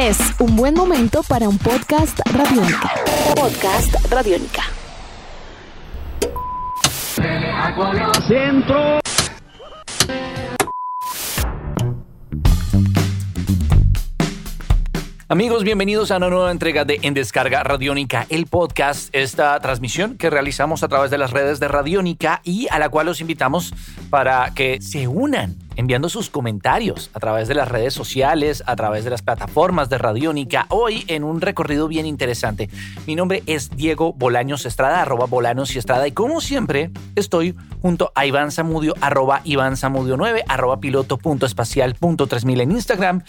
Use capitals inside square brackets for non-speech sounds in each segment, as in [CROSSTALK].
Es un buen momento para un podcast radiónica. Podcast radiónica. Centro. Amigos, bienvenidos a una nueva entrega de En Descarga Radiónica, el podcast, esta transmisión que realizamos a través de las redes de Radiónica y a la cual los invitamos para que se unan enviando sus comentarios a través de las redes sociales, a través de las plataformas de Radiónica, hoy en un recorrido bien interesante. Mi nombre es Diego Bolaños Estrada, arroba Bolaños y Estrada, y como siempre estoy junto a Iván Zamudio, arroba Iván Zamudio 9, arroba piloto.espacial.3000 en Instagram.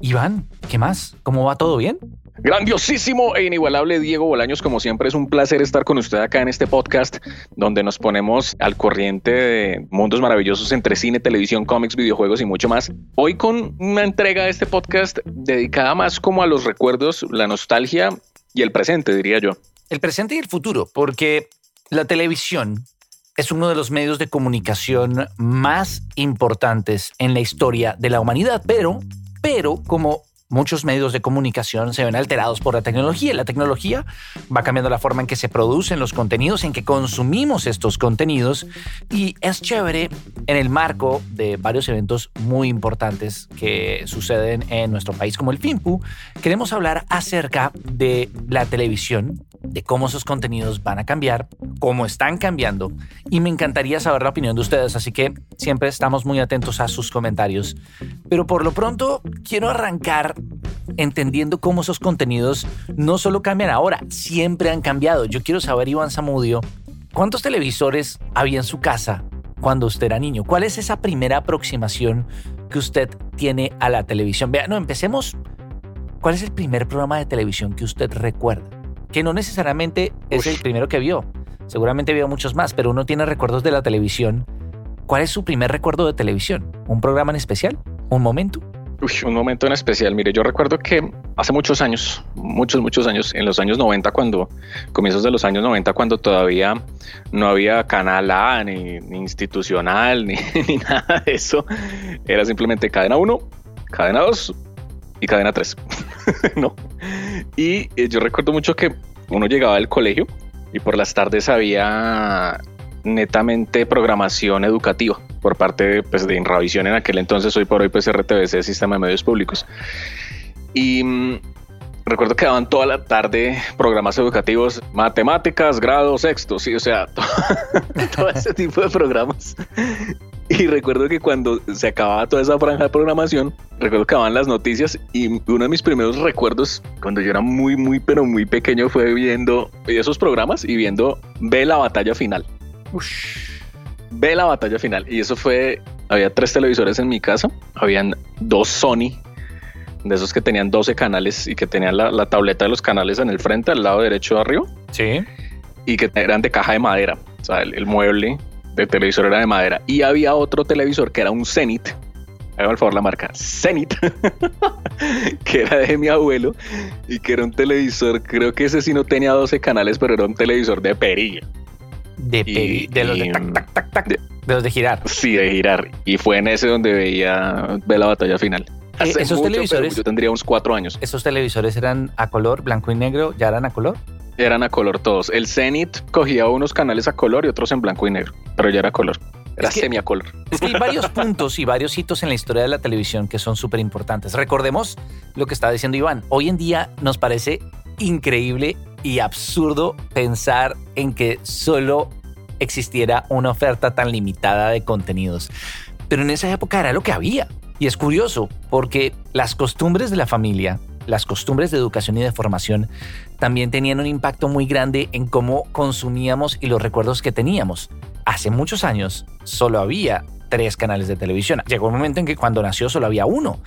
Iván, ¿qué más? ¿Cómo va todo bien? Grandiosísimo e inigualable Diego Bolaños, como siempre es un placer estar con usted acá en este podcast donde nos ponemos al corriente de mundos maravillosos entre cine, televisión, cómics, videojuegos y mucho más. Hoy con una entrega de este podcast dedicada más como a los recuerdos, la nostalgia y el presente, diría yo. El presente y el futuro, porque la televisión es uno de los medios de comunicación más importantes en la historia de la humanidad, pero, pero como muchos medios de comunicación se ven alterados por la tecnología. La tecnología va cambiando la forma en que se producen los contenidos, en que consumimos estos contenidos y es chévere en el marco de varios eventos muy importantes que suceden en nuestro país como el FIMPU. Queremos hablar acerca de la televisión, de cómo esos contenidos van a cambiar, cómo están cambiando y me encantaría saber la opinión de ustedes, así que siempre estamos muy atentos a sus comentarios. Pero por lo pronto quiero arrancar entendiendo cómo esos contenidos no solo cambian ahora, siempre han cambiado. Yo quiero saber, Iván Zamudio, ¿cuántos televisores había en su casa cuando usted era niño? ¿Cuál es esa primera aproximación que usted tiene a la televisión? Vea, no, empecemos. ¿Cuál es el primer programa de televisión que usted recuerda? Que no necesariamente es el primero que vio. Seguramente vio muchos más, pero uno tiene recuerdos de la televisión. ¿Cuál es su primer recuerdo de televisión? ¿Un programa en especial? ¿Un momento? Uy, un momento en especial. Mire, yo recuerdo que hace muchos años, muchos, muchos años, en los años 90, cuando, comienzos de los años 90, cuando todavía no había canal A, ni, institucional, [LAUGHS] ni, ni, nada de eso, era simplemente cadena 1, cadena 2 y cadena 3. [LAUGHS] no. Y eh, yo recuerdo mucho que uno llegaba del colegio y por las tardes había netamente programación educativa por parte pues, de Inravisión en aquel entonces, hoy por hoy pues RTBC, Sistema de Medios Públicos. Y mm, recuerdo que daban toda la tarde programas educativos, matemáticas, grado sexto, sí, o sea, [LAUGHS] todo, ese tipo de programas. Y recuerdo que cuando se acababa toda esa franja de programación, recuerdo que acababan las noticias y uno de mis primeros recuerdos cuando yo era muy, muy, pero muy pequeño fue viendo esos programas y viendo Ve la batalla final. Ve la batalla final. Y eso fue, había tres televisores en mi casa, habían dos Sony, de esos que tenían 12 canales y que tenían la, tableta de los canales en el frente, al lado derecho de arriba. Sí. Y que eran de caja de madera. O sea, el, mueble de televisor era de madera. Y había otro televisor que era un Zenith. Haga por favor la marca Zenith, [LAUGHS] que era de mi abuelo y que era un televisor, creo que ese sí no tenía 12 canales, pero era un televisor de perilla de, de los de tac, tac, tac, tac, de los de girar. Sí, de girar. Y fue en ese donde veía ve la batalla final. Eh, esos televisores. Yo tendría unos cuatro años. ¿Esos televisores eran a color, blanco y negro? ¿Ya eran a color? Eran a color todos. El Zenith cogía unos canales a color y otros en blanco y negro, pero ya era color. Era semi a color. Es que hay varios puntos y varios hitos en la historia de la televisión que son súper importantes. Recordemos lo que estaba diciendo Iván. Hoy en día nos parece increíble y absurdo pensar en que solo existiera una oferta tan limitada de contenidos. Pero en esa época era lo que había. Y es curioso porque las costumbres de la familia, las costumbres de educación y de formación también tenían un impacto muy grande en cómo consumíamos y los recuerdos que teníamos. Hace muchos años solo había tres canales de televisión. Llegó un momento en que cuando nació solo había uno.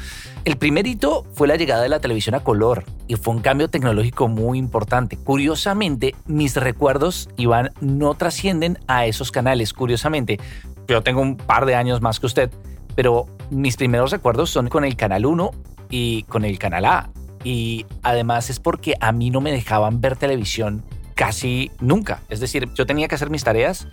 El primer hito fue la llegada de la televisión a color y fue un cambio tecnológico muy importante. Curiosamente, mis recuerdos, Iván, no trascienden a esos canales. Curiosamente, yo tengo un par de años más que usted, pero mis primeros recuerdos son con el Canal 1 y con el Canal A. Y además es porque a mí no me dejaban ver televisión casi nunca. Es decir, yo tenía que hacer mis tareas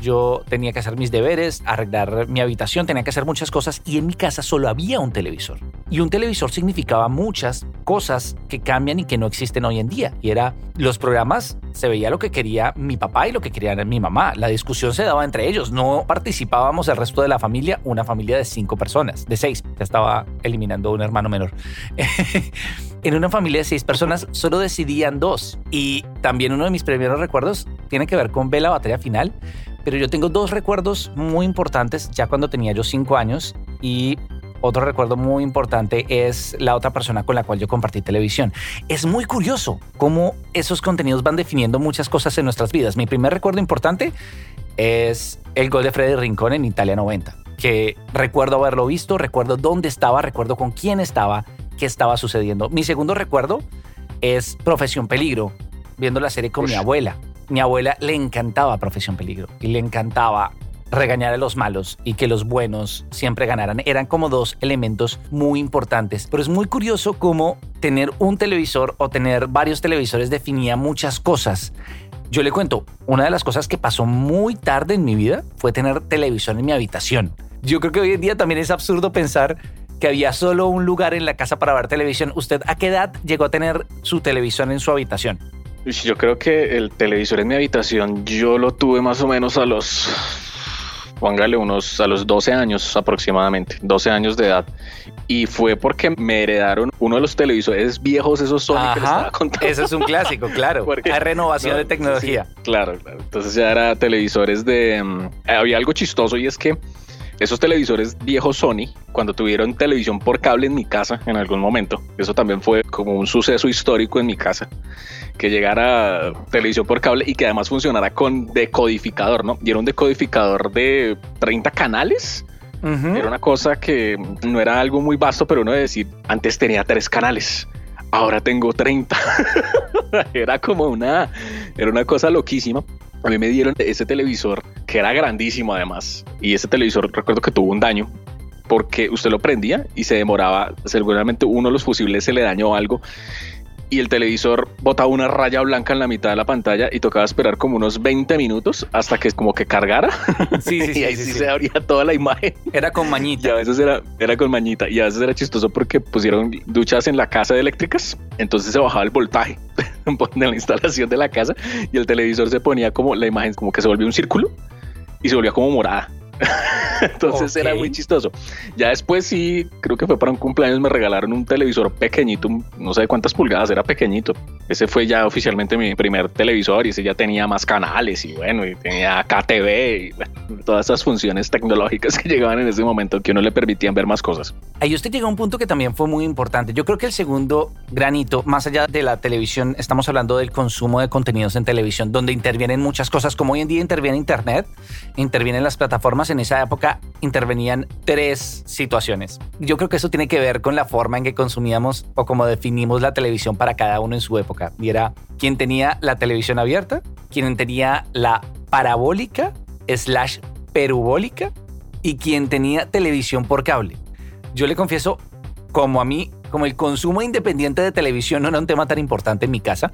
yo tenía que hacer mis deberes, arreglar mi habitación, tenía que hacer muchas cosas y en mi casa solo había un televisor. Y un televisor significaba muchas cosas que cambian y que no existen hoy en día. Y era los programas, se veía lo que quería mi papá y lo que quería mi mamá. La discusión se daba entre ellos. No participábamos el resto de la familia, una familia de cinco personas, de seis. Ya estaba eliminando un hermano menor. [LAUGHS] en una familia de seis personas solo decidían dos. Y también uno de mis primeros recuerdos tiene que ver con ver la batería final. Pero yo tengo dos recuerdos muy importantes ya cuando tenía yo cinco años y otro recuerdo muy importante es la otra persona con la cual yo compartí televisión. Es muy curioso cómo esos contenidos van definiendo muchas cosas en nuestras vidas. Mi primer recuerdo importante es el gol de Freddy Rincón en Italia 90, que recuerdo haberlo visto, recuerdo dónde estaba, recuerdo con quién estaba, qué estaba sucediendo. Mi segundo recuerdo es Profesión Peligro, viendo la serie con mi abuela. Mi abuela le encantaba Profesión Peligro y le encantaba regañar a los malos y que los buenos siempre ganaran. Eran como dos elementos muy importantes. Pero es muy curioso cómo tener un televisor o tener varios televisores definía muchas cosas. Yo le cuento, una de las cosas que pasó muy tarde en mi vida fue tener televisión en mi habitación. Yo creo que hoy en día también es absurdo pensar que había solo un lugar en la casa para ver televisión. ¿Usted a qué edad llegó a tener su televisión en su habitación? Yo creo que el televisor en mi habitación yo lo tuve más o menos a los póngale unos a los 12 años aproximadamente, 12 años de edad. Y fue porque me heredaron uno de los televisores viejos, esos Sony que estaba contando. Eso es un clásico, claro. [LAUGHS] Hay renovación de tecnología. claro, claro. Entonces ya era televisores de... Mm, había algo chistoso y es que esos televisores viejos Sony, cuando tuvieron televisión por cable en mi casa en algún momento, eso también fue como un suceso histórico en mi casa, que llegara televisión por cable y que además funcionara con decodificador, ¿no? Y era un decodificador de 30 canales. Era una cosa que no era algo muy vasto, pero uno de decir, antes tenía tres canales, ahora tengo 30. [LAUGHS] era como una, era una cosa loquísima. A mí me dieron ese televisor que era grandísimo además. Y ese televisor recuerdo que tuvo un daño porque usted lo prendía y se demoraba, seguramente uno de los fusibles se le dañó algo y el televisor botaba una raya blanca en la mitad de la pantalla y tocaba esperar como unos 20 minutos hasta que como que cargara. Sí, sí, [LAUGHS] y ahí sí, se abría toda la imagen. Era con mañita. Y a veces era, era con mañita y a veces era chistoso porque pusieron duchas en la casa de eléctricas, entonces se bajaba el voltaje [LAUGHS] de la instalación de la casa y el televisor se ponía como la imagen como que se volvió un círculo y se volvía como morada. [LAUGHS] Entonces era muy chistoso. Ya después sí, creo que fue para un cumpleaños, me regalaron un televisor pequeñito, no sé cuántas pulgadas, era pequeñito. Ese fue ya oficialmente mi primer televisor y ese ya tenía más canales y bueno, y tenía KTV y todas esas funciones tecnológicas [LAUGHS] que llegaban en ese momento que uno le permitían ver más cosas. Ahí usted llegó a un punto que también fue muy importante. Yo creo que el segundo granito, más allá de la televisión, estamos hablando del consumo de contenidos en televisión, donde intervienen muchas cosas, como hoy en día interviene Internet, intervienen las plataformas en esa época intervenían tres situaciones. Yo creo que eso tiene que ver con la forma en que consumíamos o como definimos la televisión para cada uno en su época. Y era quien tenía la televisión abierta, quien tenía la parabólica slash perubólica y quien tenía televisión por cable. Yo le confieso, como a mí, como el consumo independiente de televisión no era un tema tan importante en mi casa,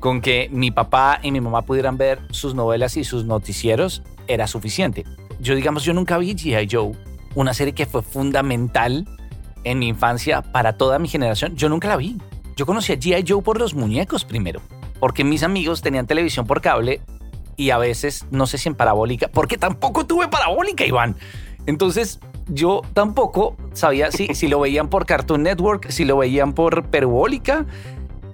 con que mi papá y mi mamá pudieran ver sus novelas y sus noticieros era suficiente yo digamos, yo nunca vi G.I. Joe, una serie que fue fundamental en mi infancia para toda mi generación. Yo nunca la vi. Yo conocí a G.I. Joe por los muñecos primero, porque mis amigos tenían televisión por cable y a veces, no sé si en parabólica, porque tampoco tuve parabólica, Iván. Entonces, yo tampoco sabía si, si lo veían por Cartoon Network, si lo veían por perubólica.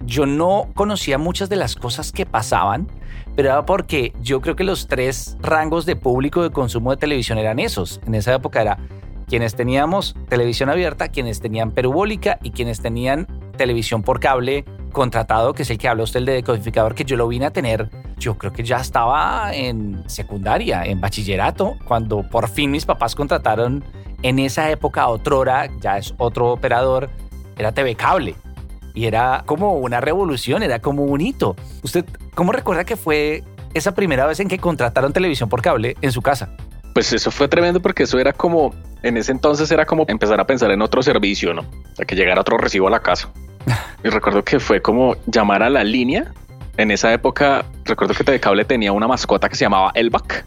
Yo no conocía muchas de las cosas que pasaban pero era porque yo creo que los tres rangos de público de consumo de televisión eran esos. En esa época era quienes teníamos televisión abierta, quienes tenían perubólica y quienes tenían televisión por cable contratado, que es el que habló usted el de decodificador, que yo lo vine a tener, yo creo que ya estaba en secundaria, en bachillerato, cuando por fin mis papás contrataron en esa época otrora, ya es otro operador, era TV Cable y era como una revolución, era como un hito. ¿Usted cómo recuerda que fue esa primera vez en que contrataron televisión por cable en su casa? Pues eso fue tremendo porque eso era como, en ese entonces era como empezar a pensar en otro servicio, ¿no? A que llegara otro recibo a la casa. [LAUGHS] y recuerdo que fue como llamar a la línea. En esa época, recuerdo que Cable tenía una mascota que se llamaba Elbac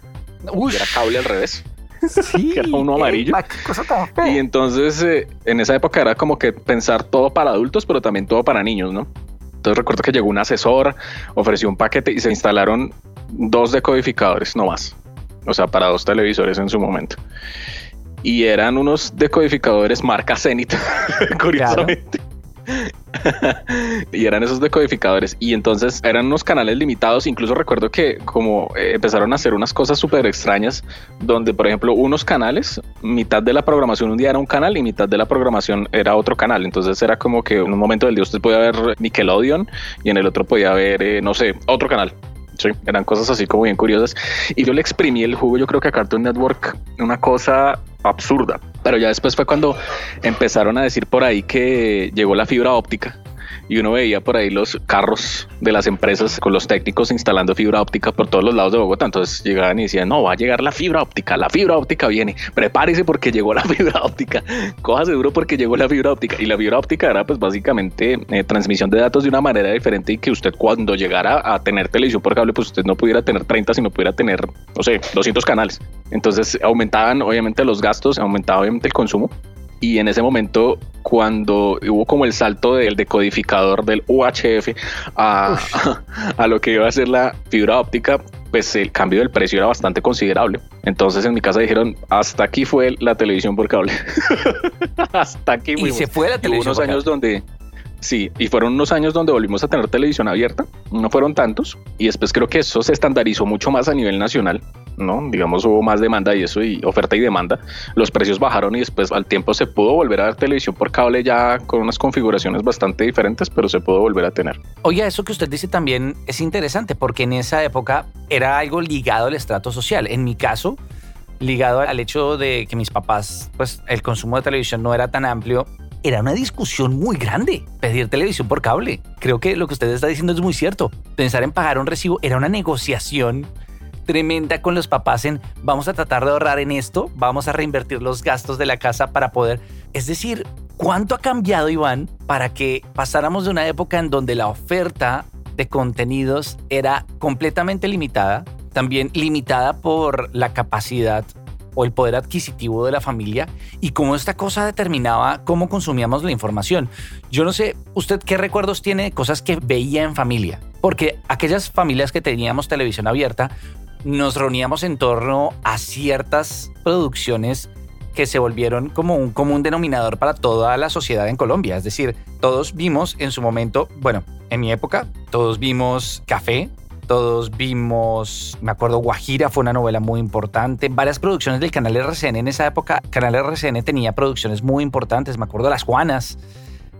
que era cable al revés. [LAUGHS] Sí, que era uno amarillo. epa, qué cosa tan fea. Y entonces eh, en esa época era como que pensar todo para adultos, pero también todo para niños, ¿no? Entonces recuerdo que llegó un asesor, ofreció un paquete y se instalaron dos decodificadores, no más. O sea, para dos televisores en su momento. Y eran unos decodificadores marca Zenith, [LAUGHS] curiosamente. [LAUGHS] y eran esos decodificadores. Y entonces eran unos canales limitados. Incluso recuerdo que como eh, empezaron a hacer unas cosas súper extrañas donde por ejemplo unos canales mitad de la programación un día era un canal y mitad de la programación era otro canal. Entonces era como que en un momento del día usted podía ver Nickelodeon y en el otro podía ver eh, no sé otro canal Sí, eran cosas así como bien curiosas. Y yo le exprimí el jugo, yo creo que a Cartoon Network, una cosa absurda. Pero ya después fue cuando empezaron a decir por ahí que llegó la fibra óptica y uno veía por ahí los carros de las empresas con los técnicos instalando fibra óptica por todos los lados de Bogotá. Entonces llegaban y decían, no, va a llegar la fibra óptica, la fibra óptica viene, prepárese porque llegó la [LAUGHS] fibra óptica, cójase duro porque llegó la fibra óptica. Y la fibra óptica era pues básicamente eh, transmisión de datos de una manera diferente y que usted cuando llegara a tener televisión por cable, pues usted no pudiera tener 30, sino pudiera tener, no sé, 200 canales. Entonces aumentaban obviamente los gastos, aumentaba obviamente el consumo y en ese momento cuando hubo como el salto del decodificador del UHF a, [LAUGHS] a, lo que iba a ser la fibra óptica, pues el cambio del precio era bastante considerable. Entonces en mi casa dijeron, hasta aquí fue la televisión por cable. [LAUGHS] hasta aquí. Y se fue la televisión. Hubo unos años donde... Sí, y fueron unos años donde volvimos a tener televisión abierta, no fueron tantos, y después creo que eso se estandarizó mucho más a nivel nacional, ¿no? Digamos, hubo más demanda y eso, y oferta y demanda. Los precios bajaron y después al tiempo se pudo volver a ver televisión por cable ya con unas configuraciones bastante diferentes, pero se pudo volver a tener. Oye, eso que usted dice también es interesante porque en esa época era algo ligado al estrato social. En mi caso, ligado al hecho de que mis papás, pues el consumo de televisión no era tan amplio, era una discusión muy grande pedir televisión por cable. Creo que lo que usted está diciendo es muy cierto. Pensar en pagar un recibo era una negociación tremenda con los papás en vamos a tratar de ahorrar en esto, vamos a reinvertir los gastos de la casa para poder... Es decir, ¿cuánto ha cambiado, Iván, para que pasáramos de una época en donde la oferta de contenidos era completamente limitada, también limitada por la capacidad o el poder adquisitivo de la familia y cómo esta cosa determinaba cómo consumíamos la información. Yo no sé, ¿usted qué recuerdos tiene de cosas que veía en familia? Porque aquellas familias que teníamos televisión abierta, nos reuníamos en torno a ciertas producciones que se volvieron como un común denominador para toda la sociedad en Colombia. Es decir, todos vimos en su momento, bueno, en mi época, todos vimos Café, todos vimos, me acuerdo, Guajira fue una novela muy importante, varias producciones del canal RCN en esa época. Canal RCN tenía producciones muy importantes, me acuerdo Las Juanas,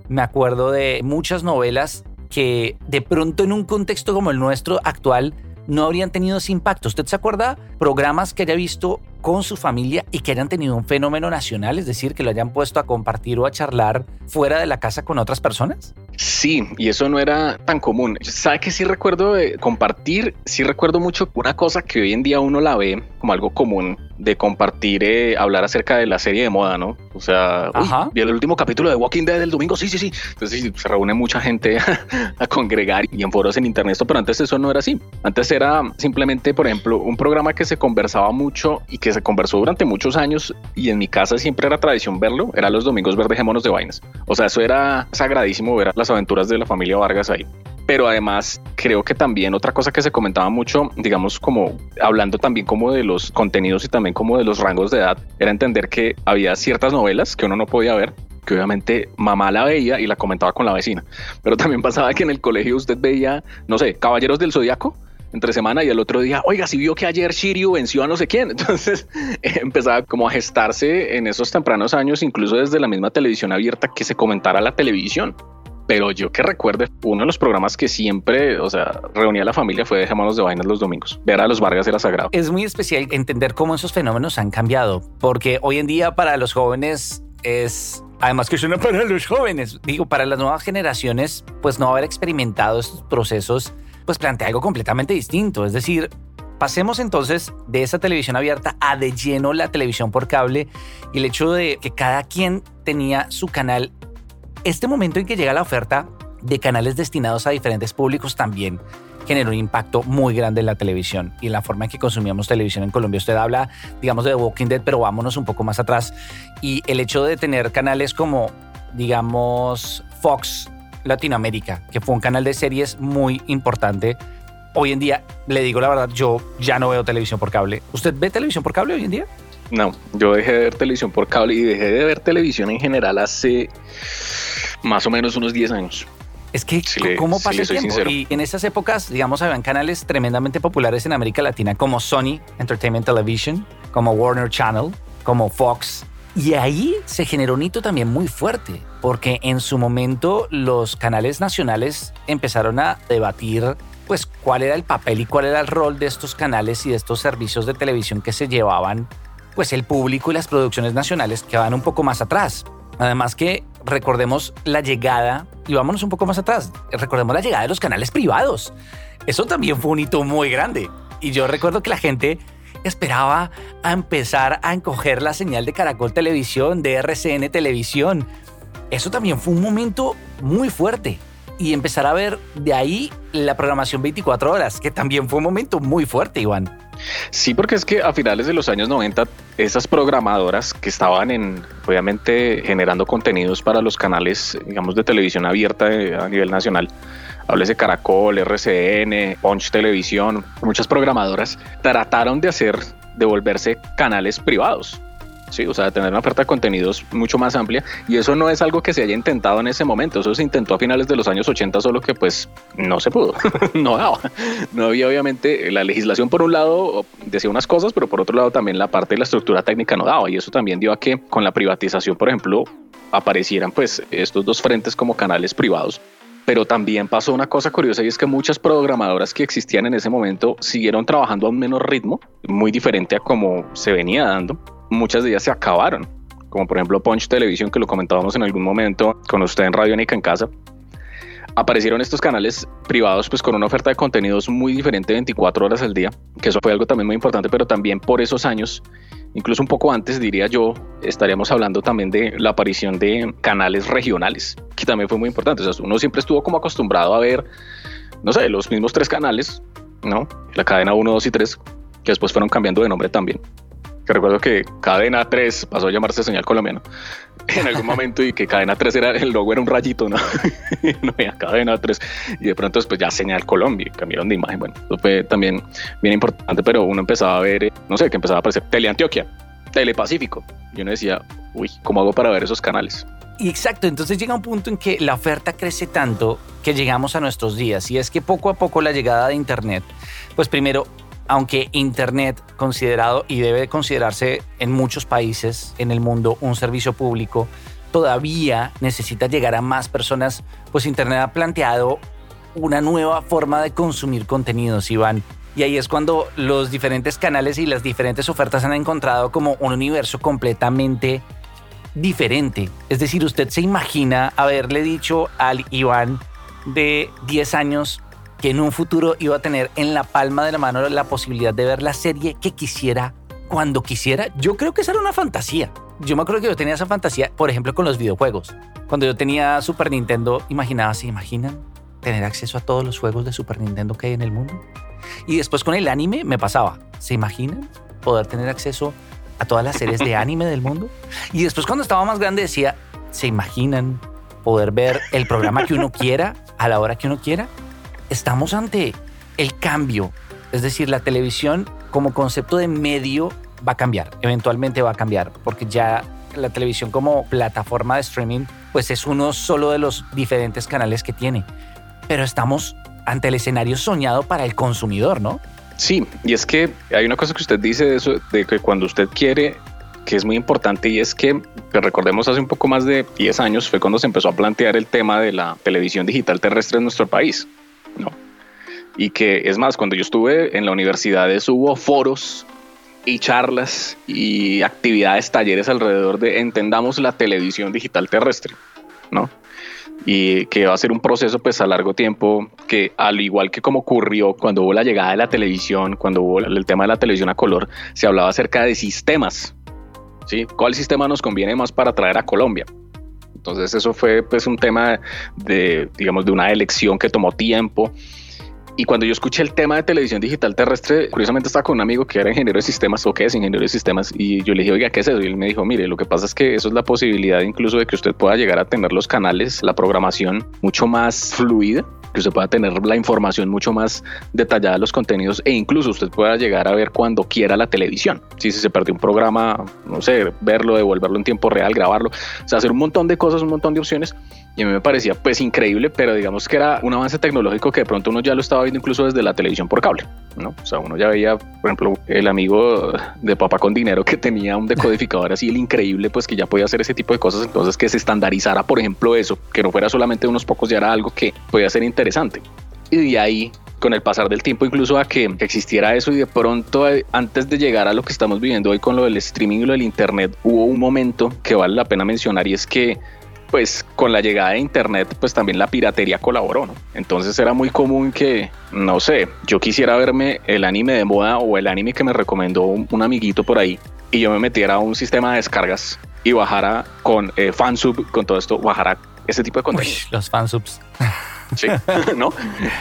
me acuerdo de muchas novelas que de pronto en un contexto como el nuestro actual no habrían tenido ese impacto. ¿Usted se acuerda programas que haya visto con su familia y que hayan tenido un fenómeno nacional, es decir, que lo hayan puesto a compartir o a charlar fuera de la casa con otras personas? Sí, y eso no era tan común. ¿Sabe que sí recuerdo de compartir? Sí recuerdo mucho una cosa que hoy en día uno la ve como algo común de compartir, eh, hablar acerca de la serie de moda, ¿no? O sea, uy, vi el último capítulo de Walking Dead del domingo, sí, sí, sí. Entonces sí, se reúne mucha gente [LAUGHS] a, congregar y en foros en internet, pero antes eso no era así. Antes era simplemente, por ejemplo, un programa que se conversaba mucho y que se conversó durante muchos años y en mi casa siempre era tradición verlo, era los domingos ver dejémonos de vainas. O sea, eso era sagradísimo ver las aventuras de la familia Vargas ahí pero además creo que también otra cosa que se comentaba mucho, digamos como hablando también como de los contenidos y también como de los rangos de edad, era entender que había ciertas novelas que uno no podía ver que obviamente mamá la veía y la comentaba con la vecina, pero también pasaba que en el colegio usted veía, no sé, Caballeros del Zodiaco, entre semana y el otro día, oiga, si vio que ayer Shiryu venció a no sé quién. [LAUGHS] Entonces empezaba como a gestarse en esos tempranos años, incluso desde la misma televisión abierta, que se comentara la televisión. Pero yo que recuerde, uno de los programas que siempre, o sea, reunía a la familia fue Dejémonos de Vainas los domingos. Ver a los Vargas era sagrado. Es muy especial entender cómo esos fenómenos han cambiado, porque hoy en día para los jóvenes es Además que suena para los jóvenes. Digo, para las nuevas generaciones, pues no haber experimentado estos procesos, pues plantea algo completamente distinto. Es decir, pasemos entonces de esa televisión abierta a de lleno la televisión por cable y el hecho de que cada quien tenía su canal este momento en que llega la oferta de canales destinados a diferentes públicos también generó un impacto muy grande en la televisión y en la forma en que consumíamos televisión en Colombia. Usted habla, digamos, de The Walking Dead, pero vámonos un poco más atrás. Y el hecho de tener canales como, digamos, Fox Latinoamérica, que fue un canal de series muy importante. Hoy en día, le digo la verdad, yo ya no veo televisión por cable. ¿Usted ve televisión por cable hoy en día? No, yo dejé de ver televisión por cable y dejé de ver televisión en general hace más o menos unos 10 años. Es que, ¿cómo pasa el tiempo? Y en esas épocas, digamos, habían canales tremendamente populares en América Latina como Sony Entertainment Television, como Warner Channel, como Fox. Y ahí se generó un hito también muy fuerte, porque en su momento los canales nacionales empezaron a debatir pues cuál era el papel y cuál era el rol de estos canales y de estos servicios de televisión que se llevaban pues el público y las producciones nacionales que van un poco más atrás. Además que recordemos la llegada, y vámonos un poco más atrás, recordemos la llegada de los canales privados. Eso también fue un hito muy grande. Y yo recuerdo que la gente esperaba a empezar a encoger la señal de Caracol Televisión, de RCN Televisión. Eso también fue un momento muy fuerte. Y empezar a ver de ahí la programación 24 horas, que también fue un momento muy fuerte, Iván. Sí, porque es que a finales de los años 90, esas programadoras que estaban en, obviamente, generando contenidos para los canales, digamos, de televisión abierta eh, a nivel nacional, háblese Caracol, RCN, Punch Televisión, muchas programadoras trataron de hacer, de volverse canales privados. Sí, o sea, tener una oferta de contenidos mucho más amplia. Y eso no es algo que se haya intentado en ese momento, eso se intentó a finales de los años 80, solo que pues no se pudo, [LAUGHS] no daba, no había obviamente la legislación por un lado decía unas cosas, pero por otro lado también la parte de la estructura técnica no daba. Y eso también dio a que con la privatización, por ejemplo, aparecieran pues estos dos frentes como canales privados. Pero también pasó una cosa curiosa y es que muchas programadoras que existían en ese momento siguieron trabajando a un menor ritmo, muy diferente a como se venía dando muchas de ellas se acabaron, como por ejemplo Punch Televisión, que lo comentábamos en algún momento con usted en Radio Nica en casa. Aparecieron estos canales privados pues con una oferta de contenidos muy diferente 24 horas al día, que eso fue algo también muy importante, pero también por esos años, incluso un poco antes diría yo, estaríamos hablando también de la aparición de canales regionales, que también fue muy importante. O sea, uno siempre estuvo como acostumbrado a ver, no sé, los mismos tres canales, ¿no? La cadena 1, 2 y 3, que después fueron cambiando de nombre también que recuerdo que Cadena 3 pasó a llamarse Señal Colombiano en algún [LAUGHS] momento y que Cadena 3 era el logo era un rayito, ¿no? [LAUGHS] no había Cadena 3 y de pronto después ya Señal Colombia, cambiaron de imagen. Bueno, eso fue también bien importante, pero uno empezaba a ver, eh, no sé, que empezaba a aparecer Teleantioquia, Telepacífico. Y uno decía, uy, ¿cómo hago para ver esos canales? exacto, entonces llega un punto en que la oferta crece tanto que llegamos a nuestros días y es que poco a poco la llegada de Internet, pues primero aunque Internet, considerado y debe considerarse en muchos países en el mundo un servicio público, todavía necesita llegar a más personas, pues Internet ha planteado una nueva forma de consumir contenidos, Iván. Y ahí es cuando los diferentes canales y las diferentes ofertas han encontrado como un universo completamente diferente. Es decir, usted se imagina haberle dicho al Iván de 10 años, que en un futuro iba a tener en la palma de la mano la posibilidad de ver la serie que quisiera cuando quisiera. Yo creo que esa era una fantasía. Yo me acuerdo que yo tenía esa fantasía, por ejemplo, con los videojuegos. Cuando yo tenía Super Nintendo, imaginaba, ¿se imaginan tener acceso a todos los juegos de Super Nintendo que hay en el mundo? Y después con el anime me pasaba, ¿se imaginan poder tener acceso a todas las series de anime del mundo? Y después cuando estaba más grande decía, ¿se imaginan poder ver el programa que uno quiera a la hora que uno quiera? Estamos ante el cambio. Es decir, la televisión como concepto de medio va a cambiar, eventualmente va a cambiar, porque ya la televisión como plataforma de streaming, pues es uno solo de los diferentes canales que tiene. Pero estamos ante el escenario soñado para el consumidor, ¿no? Sí, y es que hay una cosa que usted dice de eso, de que cuando usted quiere, que es muy importante, y es que, que recordemos hace un poco más de 10 años fue cuando se empezó a plantear el tema de la televisión digital terrestre en nuestro país. Y que es más, cuando yo estuve en la universidad hubo foros y charlas y actividades, talleres alrededor de entendamos la televisión digital terrestre, ¿no? Y que va a ser un proceso pues a largo tiempo que al igual que como ocurrió cuando hubo la llegada de la televisión, cuando hubo el tema de la televisión a color, se hablaba acerca de sistemas, ¿sí? ¿Cuál sistema nos conviene más para traer a Colombia? Entonces eso fue pues un tema de, digamos, de una elección que tomó tiempo. Y cuando yo escuché el tema de televisión digital terrestre, curiosamente estaba con un amigo que era ingeniero de sistemas o que es ingeniero de sistemas y yo le dije, oiga, ¿qué es eso? Y él me dijo, mire, lo que pasa es que eso es la posibilidad incluso de que usted pueda llegar a tener los canales, la programación mucho más fluida que usted pueda tener la información mucho más detallada de los contenidos e incluso usted pueda llegar a ver cuando quiera la televisión. Si se perdió un programa, no sé, verlo, devolverlo en tiempo real, grabarlo, o sea, hacer un montón de cosas, un montón de opciones. Y a mí me parecía pues increíble, pero digamos que era un avance tecnológico que de pronto uno ya lo estaba viendo incluso desde la televisión por cable, ¿no? O sea, uno ya veía, por ejemplo, el amigo de papá con dinero que tenía un decodificador así, el increíble, pues que ya podía hacer ese tipo de cosas, entonces que se estandarizara, por ejemplo, eso, que no fuera solamente unos pocos, ya era algo que podía ser interesante. Y de ahí con el pasar del tiempo, incluso a que existiera eso y de pronto eh, antes de llegar a lo que estamos viviendo hoy con lo del streaming y lo del internet, hubo un momento que vale la pena mencionar y es que pues con la llegada de internet pues también la piratería colaboró, ¿no? Entonces era muy común que, no sé, yo quisiera verme el anime de moda o el anime que me recomendó un, amiguito por ahí y yo me metiera a un sistema de descargas y bajara con eh, fansub, con todo esto, bajara ese tipo de contenido. los fansubs. Sí, [LAUGHS] ¿no?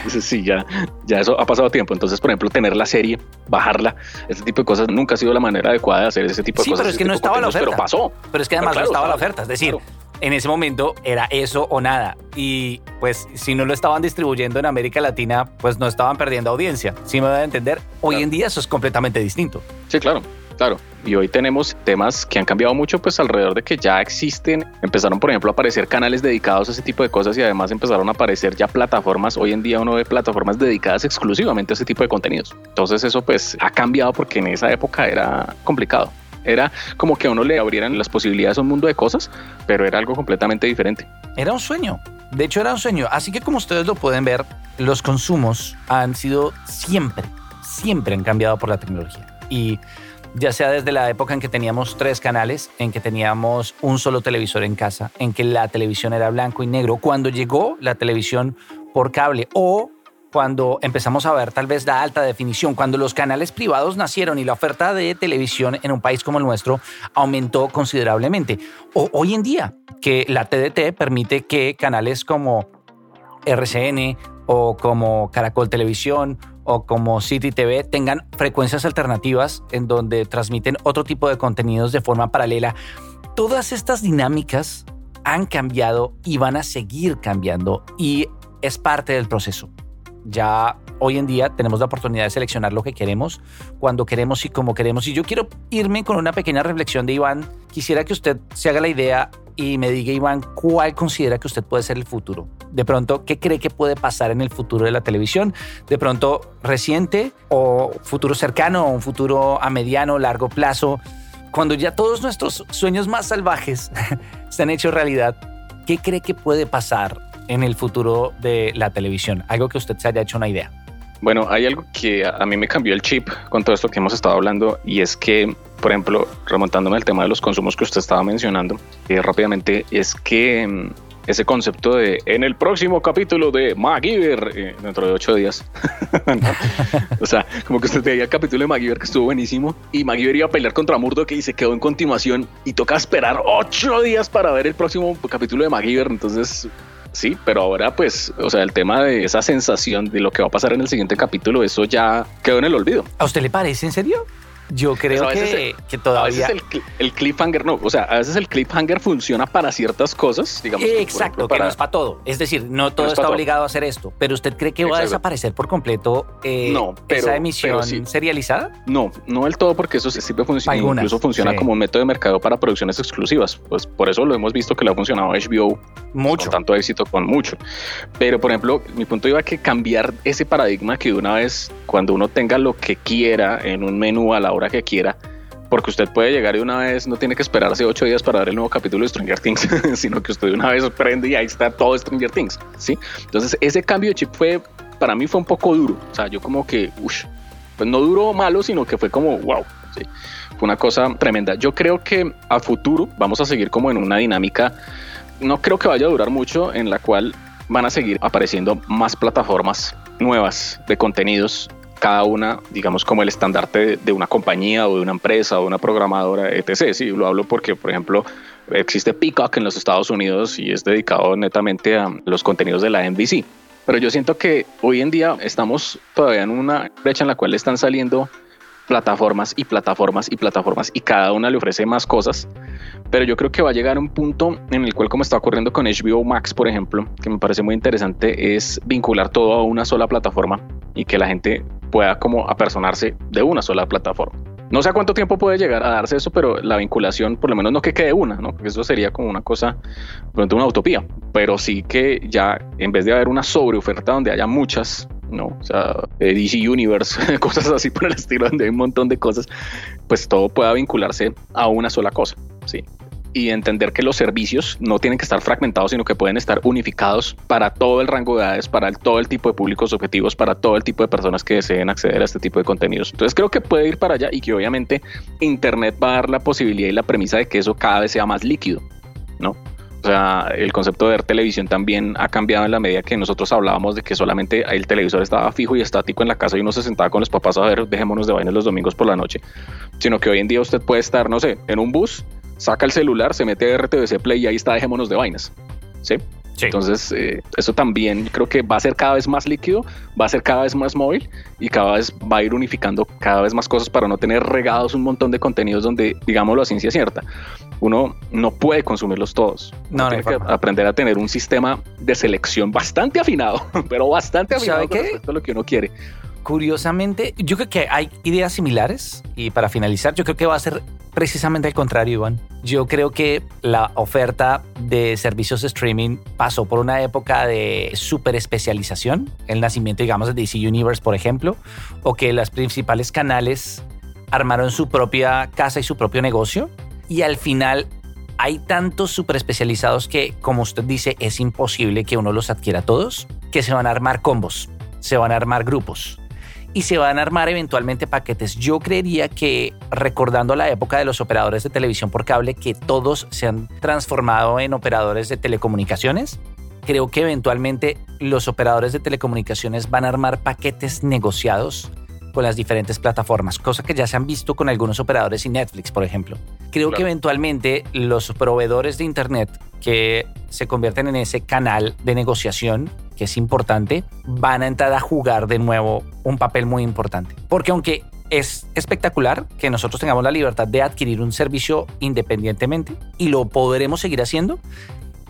sí, ya, ya eso ha pasado tiempo. Entonces, por ejemplo, tener la serie, bajarla, ese tipo de cosas nunca ha sido la manera adecuada de hacer ese tipo de sí, cosas. pero es que no estaba la oferta. Pero pasó. Pero es que además no estaba la oferta. Es decir, en ese momento era eso o nada. Y pues si no lo estaban distribuyendo en América Latina, pues no estaban perdiendo audiencia. Si me voy a entender, hoy en día eso es completamente distinto. Sí, claro. Claro, y hoy tenemos temas que han cambiado mucho, pues alrededor de que ya existen, empezaron por ejemplo a aparecer canales dedicados a ese tipo de cosas y además empezaron a aparecer ya plataformas, hoy en día uno ve plataformas dedicadas exclusivamente a ese tipo de contenidos. Entonces eso pues ha cambiado porque en esa época era complicado. Era como que a uno le abrieran las posibilidades a un mundo de cosas, pero era algo completamente diferente. Era un sueño. De hecho, era un sueño. Así que como ustedes lo pueden ver, los consumos han sido siempre, siempre han cambiado por la tecnología. Y ya sea desde la época en que teníamos tres canales, en que teníamos un solo televisor en casa, en que la televisión era blanco y negro, cuando llegó la televisión por cable o cuando empezamos a ver tal vez la alta definición, cuando los canales privados nacieron y la oferta de televisión en un país como el nuestro aumentó considerablemente. O hoy en día, que la TDT permite que canales como RCN o como Caracol Televisión o como City TV tengan frecuencias alternativas en donde transmiten otro tipo de contenidos de forma paralela. Todas estas dinámicas han cambiado y van a seguir cambiando y es parte del proceso. Ya hoy en día tenemos la oportunidad de seleccionar lo que queremos, cuando queremos y como queremos. Y yo quiero irme con una pequeña reflexión de Iván. Quisiera que usted se haga la idea y me diga, Iván, ¿cuál considera que usted puede ser el futuro? De pronto, ¿qué cree que puede pasar en el futuro de la televisión? De pronto, reciente o futuro cercano o un futuro a mediano, largo plazo. Cuando ya todos nuestros sueños más salvajes [LAUGHS] se han hecho realidad, ¿qué cree que puede pasar en el futuro de la televisión? Algo que usted se haya hecho una idea. Bueno, hay algo que a mí me cambió el chip con todo esto que hemos estado hablando y es que, por ejemplo, remontándome al tema de los consumos que usted estaba mencionando eh, rápidamente, es que mm, ese concepto de en el próximo capítulo de MacGyver, eh, dentro de ocho días, [LAUGHS] o sea, como que usted veía el capítulo de MacGyver que estuvo buenísimo y MacGyver iba a pelear contra Murdoch y se quedó en continuación y toca esperar ocho días para ver el próximo capítulo de MacGyver, entonces Sí, pero ahora pues, o sea, el tema de esa sensación de lo que va a pasar en el siguiente capítulo, eso ya quedó en el olvido. ¿A usted le parece en serio? Yo creo que, que, todavía. A veces el, cliffhanger no, o sea, a veces el cliffhanger funciona para ciertas cosas, digamos. Exacto, que no es para todo. Es decir, no todo está obligado a hacer esto. Pero usted cree que va a desaparecer por completo eh, esa emisión serializada? No, no del todo, porque eso sirve funciona, incluso funciona como un método de mercado para producciones exclusivas. Pues por eso lo hemos visto que le ha funcionado HBO mucho. Con tanto éxito, con mucho. Pero, por ejemplo, mi punto iba a que cambiar ese paradigma que de una vez, cuando uno tenga lo que quiera en un menú a la hora que quiera, porque usted puede llegar de una vez, no tiene que esperarse ocho días para ver el nuevo capítulo de Stranger Things, [LAUGHS] sino que usted de una vez prende y ahí está todo Stranger Things, ¿sí? Entonces ese cambio de chip fue, para mí fue un poco duro, o sea, yo como que, pues no duró malo, sino que fue como, wow, ¿sí? Fue una cosa tremenda. Yo creo que a futuro vamos a seguir como en una dinámica, no creo que vaya a durar mucho, en la cual van a seguir apareciendo más plataformas nuevas de contenidos cada una, digamos, como el estandarte de, una compañía o de una empresa o de una programadora, etc. Sí, lo hablo porque, por ejemplo, existe Peacock en los Estados Unidos y es dedicado netamente a los contenidos de la NBC. Pero yo siento que hoy en día estamos todavía en una brecha en la cual están saliendo plataformas y plataformas y plataformas y cada una le ofrece más cosas. Pero yo creo que va a llegar un punto en el cual, como está ocurriendo con HBO Max, por ejemplo, que me parece muy interesante, es vincular todo a una sola plataforma y que la gente pueda como apersonarse de una sola plataforma. No sé a cuánto tiempo puede llegar a darse eso, pero la vinculación, por lo menos no que quede una, ¿no? Porque eso sería como una cosa, pronto una utopía, pero sí que ya en vez de haber una sobreoferta donde haya muchas, ¿no? O sea, DC Universe, [LAUGHS] cosas así por el estilo, donde hay un montón de cosas, pues todo pueda vincularse a una sola cosa, ¿sí? Y entender que los servicios no tienen que estar fragmentados, sino que pueden estar unificados para todo el rango de edades, para todo el tipo de públicos objetivos, para todo el tipo de personas que deseen acceder a este tipo de contenidos. Entonces creo que puede ir para allá y que obviamente Internet va a dar la posibilidad y la premisa de que eso cada vez sea más líquido, ¿no? O sea, el concepto de ver televisión también ha cambiado en la medida que nosotros hablábamos de que solamente el televisor estaba fijo y estático en la casa y uno se sentaba con los papás a ver, dejémonos de vainas los domingos por la noche, sino que hoy en día usted puede estar, no sé, en un bus saca el celular, se mete a RTVC Play y ahí está, dejémonos de vainas. ¿Sí? Entonces, eh, eso también creo que va a ser cada vez más líquido, va a ser cada vez más móvil y cada vez va a ir unificando cada vez más cosas para no tener regados un montón de contenidos donde, digámoslo a ciencia cierta, uno no puede consumirlos todos. No, tiene que aprender a tener un sistema de selección bastante afinado, [LAUGHS] pero bastante afinado con respecto a lo que uno quiere. Curiosamente, yo creo que hay ideas similares y para finalizar, yo creo que va a ser precisamente al contrario, Iván. Yo creo que la oferta de servicios de streaming pasó por una época de super especialización, el nacimiento, digamos, de DC Universe, por ejemplo, o que las principales canales armaron su propia casa y su propio negocio y al final hay tantos super especializados que, como usted dice, es imposible que uno los adquiera todos, que se van a armar combos, se van a armar grupos y se van a armar eventualmente paquetes. Yo creería que recordando la época de los operadores de televisión por cable, que todos se han transformado en operadores de telecomunicaciones, creo que eventualmente los operadores de telecomunicaciones van a armar paquetes negociados con las diferentes plataformas, cosa que ya se han visto con algunos operadores y Netflix, por ejemplo. Creo que eventualmente los proveedores de Internet que se convierten en ese canal de negociación que es importante, van a entrar a jugar de nuevo un papel muy importante. Porque aunque es espectacular que nosotros tengamos la libertad de adquirir un servicio independientemente y lo podremos seguir haciendo,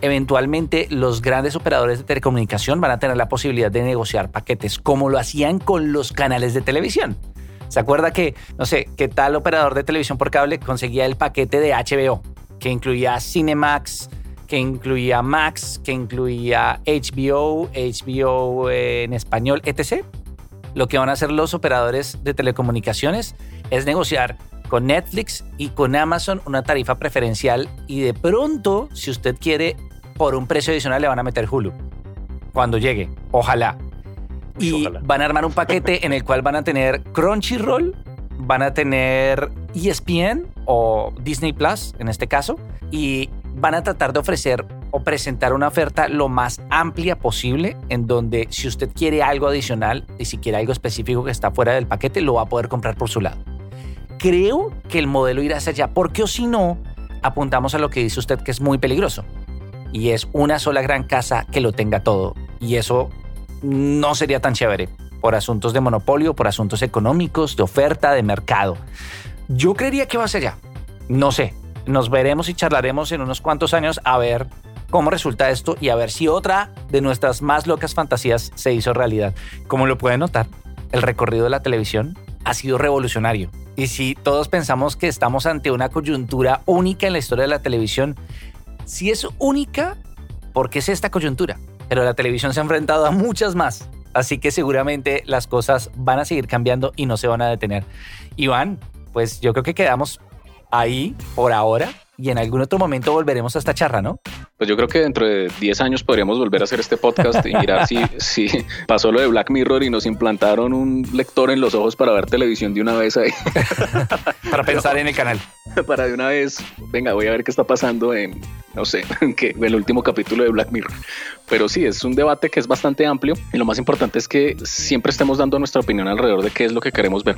eventualmente los grandes operadores de telecomunicación van a tener la posibilidad de negociar paquetes como lo hacían con los canales de televisión. ¿Se acuerda que, no sé, qué tal operador de televisión por cable conseguía el paquete de HBO, que incluía Cinemax, que incluía Max, que incluía HBO, HBO en español, etc. Lo que van a hacer los operadores de telecomunicaciones es negociar con Netflix y con Amazon una tarifa preferencial y de pronto, si usted quiere, por un precio adicional le van a meter Hulu. Cuando llegue, ojalá. Y van a armar un paquete en el cual van a tener Crunchyroll, van a tener ESPN o Disney Plus en este caso, y van a tratar de ofrecer o presentar una oferta lo más amplia posible en donde si usted quiere algo adicional y si quiere algo específico que está fuera del paquete, lo va a poder comprar por su lado. Creo que el modelo irá hacia allá porque o si no, apuntamos a lo que dice usted que es muy peligroso y es una sola gran casa que lo tenga todo y eso no sería tan chévere por asuntos de monopolio, por asuntos económicos, de oferta, de mercado. Yo creería que va hacia allá. No sé, nos veremos y charlaremos en unos cuantos años a ver cómo resulta esto y a ver si otra de nuestras más locas fantasías se hizo realidad. Como lo pueden notar, el recorrido de la televisión ha sido revolucionario. Y si todos pensamos que estamos ante una coyuntura única en la historia de la televisión, si es única, ¿por qué es esta coyuntura? Pero la televisión se ha enfrentado a muchas más. Así que seguramente las cosas van a seguir cambiando y no se van a detener. Iván, pues yo creo que quedamos ahí por ahora y en algún otro momento volveremos a esta charla, ¿no? Pues yo creo que dentro de 10 años podríamos volver a hacer este podcast y mirar si, [LAUGHS] si pasó lo de Black Mirror y nos implantaron un lector en los ojos para ver televisión de una vez ahí. [LAUGHS] para pensar en el canal. [LAUGHS] Para de una vez, venga, voy a ver qué está pasando en, no sé, en el último capítulo de Black Mirror. Pero sí, es un debate que es bastante amplio y lo más importante es que siempre estemos dando nuestra opinión alrededor de qué es lo que queremos ver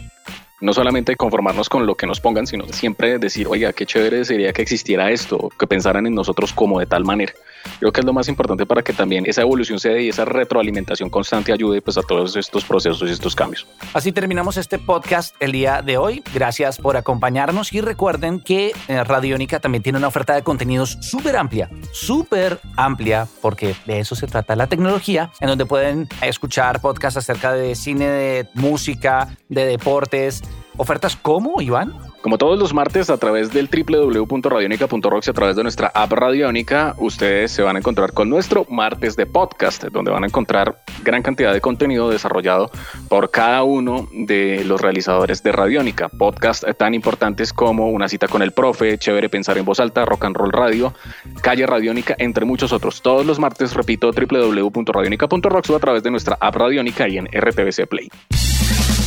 no solamente conformarnos con lo que nos pongan, sino siempre decir, oiga, qué chévere sería que existiera esto, que pensaran en nosotros como de tal manera. Creo que es lo más importante para que también esa evolución se dé y esa retroalimentación constante ayude pues a todos estos procesos y estos cambios. Así terminamos este podcast el día de hoy. Gracias por acompañarnos y recuerden que eh, Radiónica también tiene una oferta de contenidos súper amplia, súper amplia, porque de eso se trata la tecnología, en donde pueden escuchar podcasts acerca de cine, de música, de deportes, ofertas como, Iván. Como todos los martes, a través del www.radionica.rocks a través de nuestra app Radionica, ustedes se van a encontrar con nuestro martes de podcast, donde van a encontrar gran cantidad de contenido desarrollado por cada uno de los realizadores de Radionica. Podcasts tan importantes como Una cita con el profe, Chévere pensar en voz alta, Rock and Roll Radio, Calle Radionica, entre muchos otros. Todos los martes, repito, www.radionica.rocks a través de nuestra app Radionica y en RTBC Play.